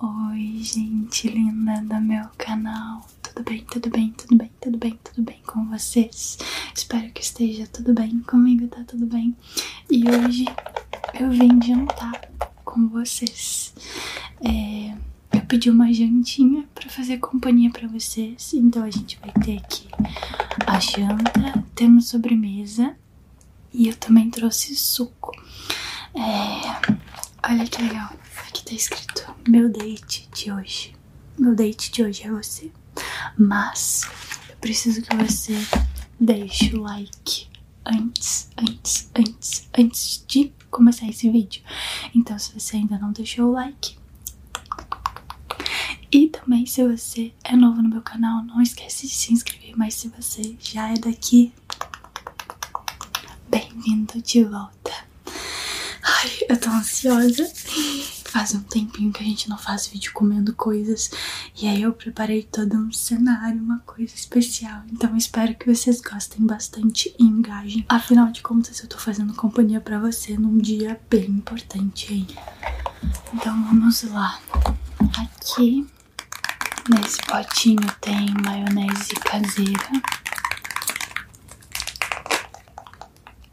Oi, gente linda do meu canal. Tudo bem, tudo bem, tudo bem, tudo bem, tudo bem com vocês? Espero que esteja tudo bem. Comigo tá tudo bem. E hoje eu vim jantar com vocês. É, eu pedi uma jantinha pra fazer companhia pra vocês. Então a gente vai ter aqui a janta, temos sobremesa e eu também trouxe suco. É, olha que legal. Aqui tá escrito meu date de hoje. Meu date de hoje é você. Mas eu preciso que você deixe o like antes, antes, antes, antes de começar esse vídeo. Então, se você ainda não deixou o like. E também, se você é novo no meu canal, não esquece de se inscrever. Mas se você já é daqui, bem-vindo de volta. Ai, eu tô ansiosa. Faz um tempinho que a gente não faz vídeo comendo coisas. E aí eu preparei todo um cenário, uma coisa especial. Então espero que vocês gostem bastante e engajem. Afinal de contas, eu tô fazendo companhia pra você num dia bem importante aí. Então vamos lá. Aqui nesse potinho tem maionese caseira.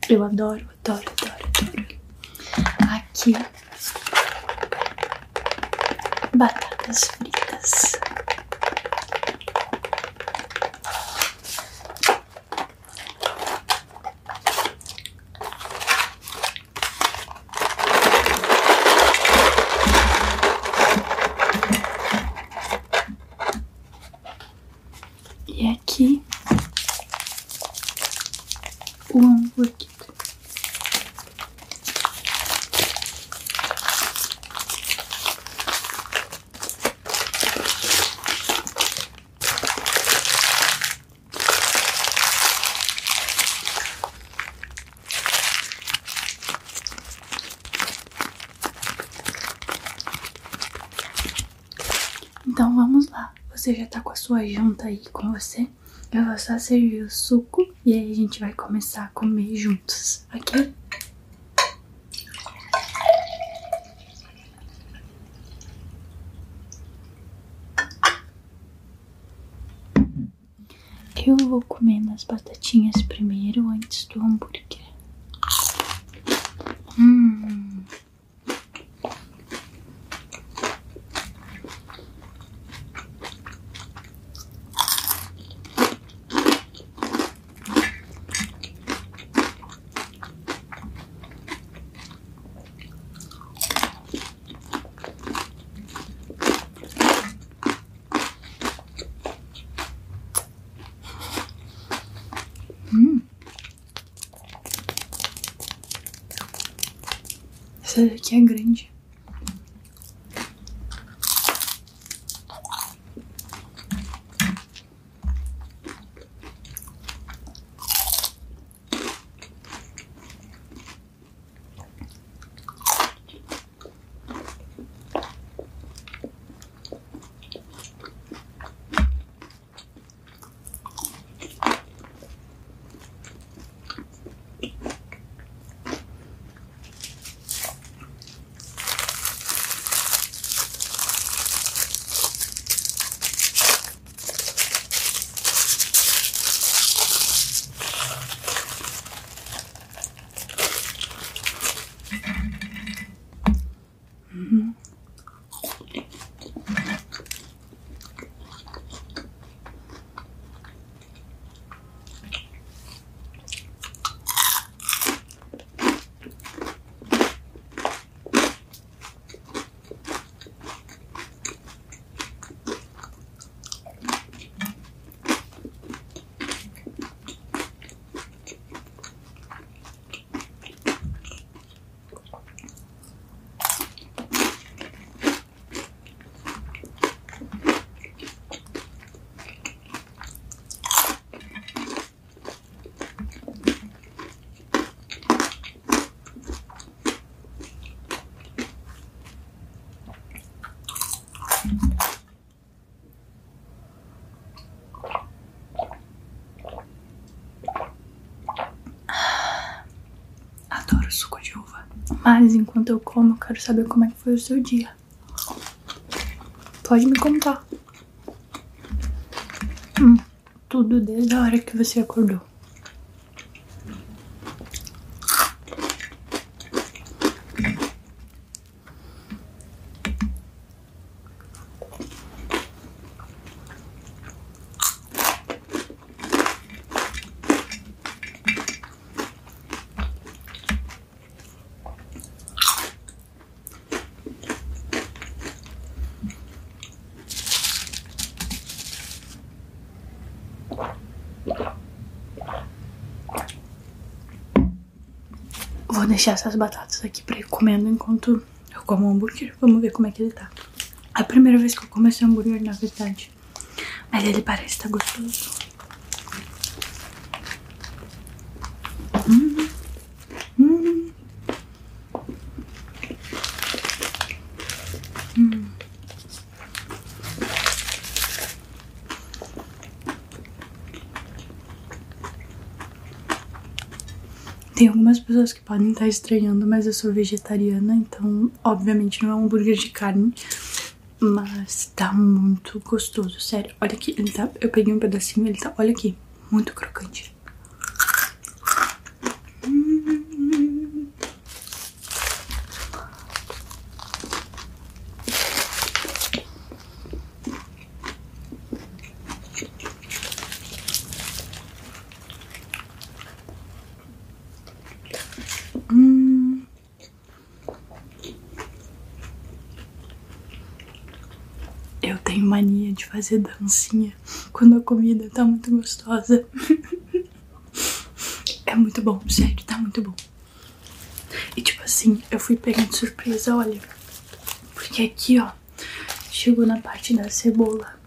Eu adoro, adoro, adoro, adoro. Aqui batatas fritas. E aqui o hambúrguer. Então vamos lá. Você já tá com a sua janta aí com você? Eu vou só servir o suco e aí a gente vai começar a comer juntos, ok? Eu vou comendo as batatinhas primeiro antes do hambúrguer. Daqui é grande. Suco de uva. Mas enquanto eu como, eu quero saber como é que foi o seu dia. Pode me contar. Hum, tudo desde a hora que você acordou. Vou deixar essas batatas aqui pra ir comendo enquanto eu como o hambúrguer. Vamos ver como é que ele tá. É a primeira vez que eu como esse hambúrguer, na verdade. Mas ele parece estar tá gostoso. Hum. Hum. Hum. Tem algumas pessoas que podem estar estranhando, mas eu sou vegetariana, então obviamente não é um hambúrguer de carne. Mas tá muito gostoso, sério. Olha aqui, ele tá. Eu peguei um pedacinho, ele tá. Olha aqui, muito crocante. Hum. Eu tenho mania de fazer dancinha quando a comida tá muito gostosa. é muito bom, sério, tá muito bom. E tipo assim, eu fui pegando surpresa, olha. Porque aqui, ó, chegou na parte da cebola.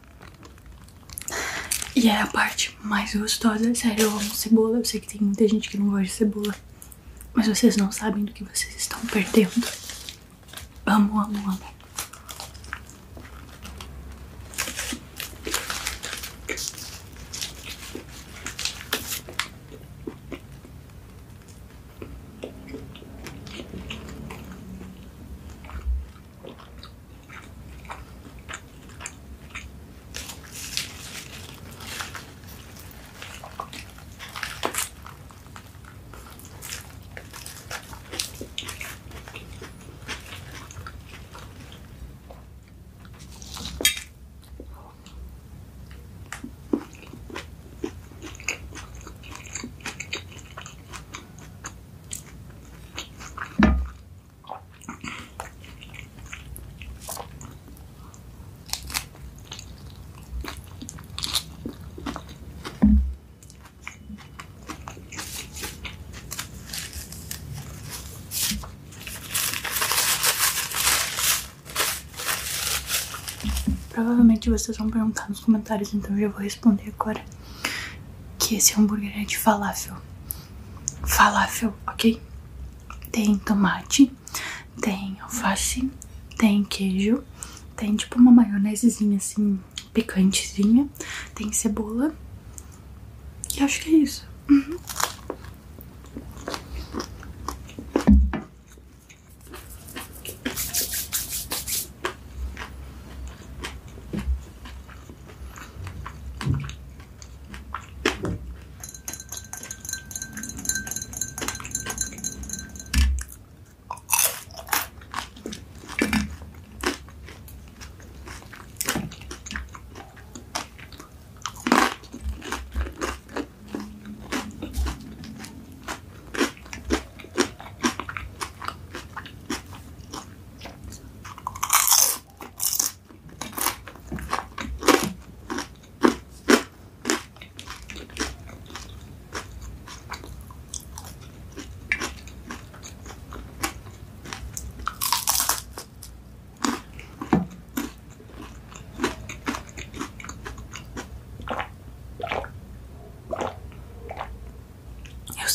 E é a parte mais gostosa, sério, eu amo cebola. Eu sei que tem muita gente que não gosta de cebola. Mas vocês não sabem do que vocês estão perdendo. Amo, amo, amo. Provavelmente vocês vão perguntar nos comentários, então eu já vou responder agora. Que esse hambúrguer é de falafel. Falafel, ok? Tem tomate, tem alface, tem queijo, tem tipo uma maionesezinha assim, picantezinha, tem cebola. E acho que é isso. Uhum.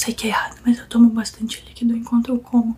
Sei que é errado, mas eu tomo bastante líquido enquanto eu como.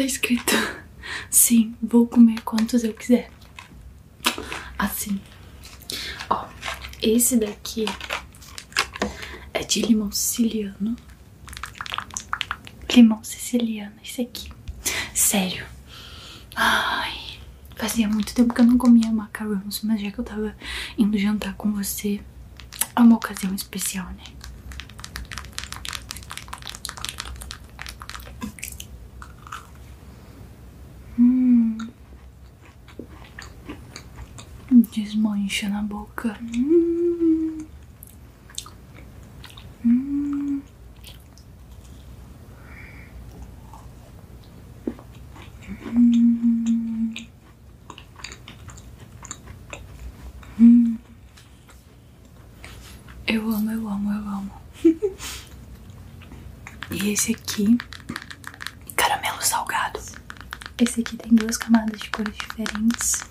Tá escrito: sim, vou comer quantos eu quiser. Assim, ó, esse daqui é de limão siciliano. Limão siciliano, esse aqui. Sério. Ai, fazia muito tempo que eu não comia macarrões, mas já que eu tava indo jantar com você, é uma ocasião especial, né? Desmancha na boca. Hum. Eu amo, eu amo, eu amo. e esse aqui, caramelo salgado. Esse aqui tem duas camadas de cores diferentes.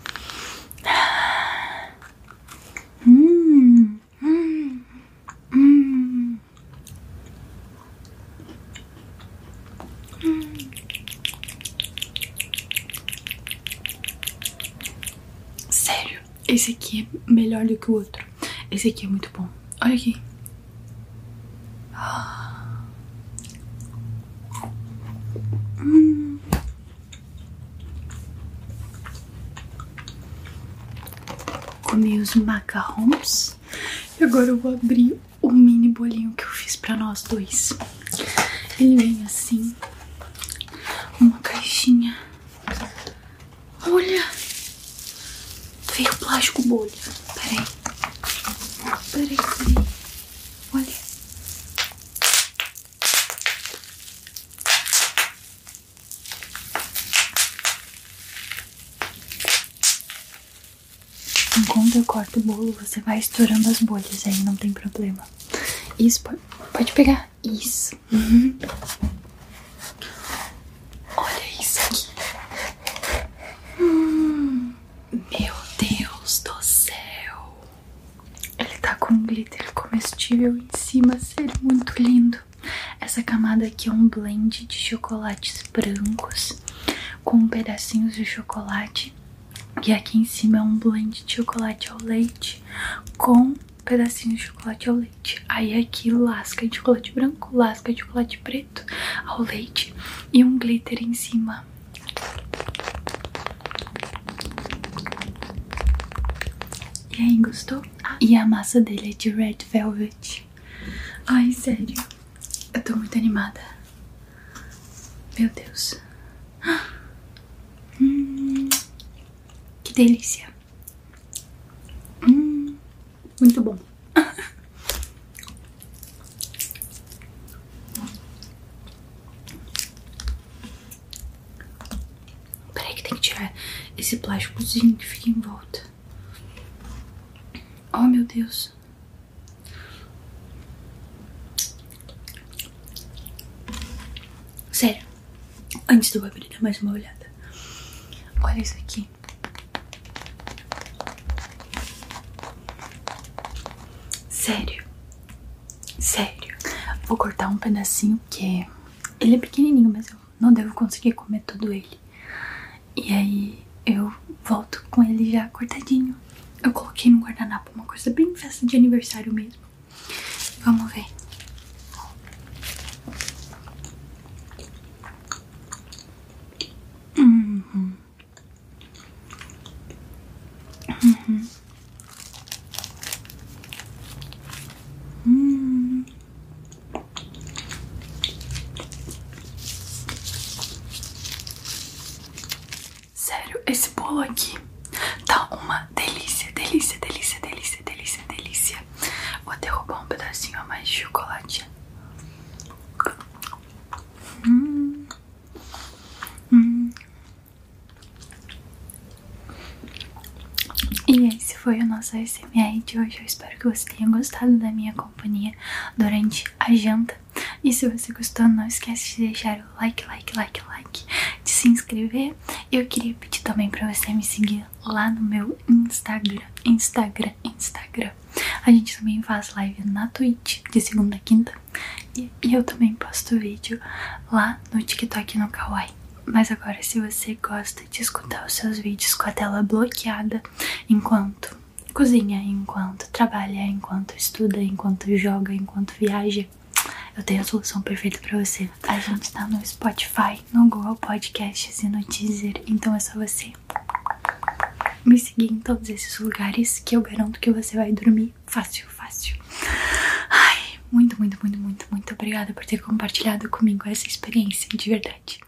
Hum, hum, hum. Sério, esse aqui é melhor do que o outro. Esse aqui é muito bom. Olha aqui. Hum. Comi os macarrons. E agora eu vou abrir o mini bolinho que eu fiz pra nós dois. Ele vem assim. Uma caixinha. Olha! Veio plástico bolha. Peraí. Peraí, peraí. Olha. Enquanto eu corto o bolo, você vai estourando as bolhas aí, não tem problema. Isso, pode, pegar. Isso. Uhum. Olha isso aqui. Hum, meu Deus do céu. Ele tá com um glitter em cima, sério, muito lindo. Essa camada aqui é um blend de chocolates brancos com pedacinhos de chocolate. E aqui em cima é um blend de chocolate ao leite com pedacinhos de chocolate ao leite. Aí aqui lasca de chocolate branco, lasca de chocolate preto ao leite e um glitter em cima. E aí, gostou? E a massa dele é de red velvet. Ai, sério. Eu tô muito animada. Meu Deus. Hum, que delícia. Hum, muito bom. Peraí que tem que tirar esse plásticozinho que fica em volta. Oh, meu Deus. Sério, antes do abrir, dar mais uma olhada. Olha isso aqui. Sério, Sério. Vou cortar um pedacinho porque ele é pequenininho, mas eu não devo conseguir comer todo ele. E aí eu volto com ele já cortadinho. Eu coloquei no guardanapo uma coisa bem festa de aniversário mesmo. Vamos ver. Uhum. Uhum. Hum. Sério, esse bolo aqui tá uma delícia, delícia, delícia, delícia, delícia, delícia. Vou derrubar um pedacinho a mais chocolate. Hum. Hum. E esse foi o nosso SMR de hoje. Eu espero que você tenha gostado da minha companhia durante a janta. E se você gostou, não esquece de deixar o like, like, like, like, de se inscrever. Eu queria pedir também pra você me seguir lá no meu Instagram, Instagram, Instagram. A gente também faz live na Twitch de segunda a quinta. E, e eu também posto vídeo lá no TikTok no Kawaii. Mas agora, se você gosta de escutar os seus vídeos com a tela bloqueada enquanto cozinha, enquanto trabalha, enquanto estuda, enquanto joga, enquanto viaja, eu tenho a solução perfeita pra você. A gente tá no Spotify, no Google Podcasts e no Deezer, então é só você me seguir em todos esses lugares que eu garanto que você vai dormir fácil, fácil. Ai, muito, muito, muito, muito, muito obrigada por ter compartilhado comigo essa experiência, de verdade.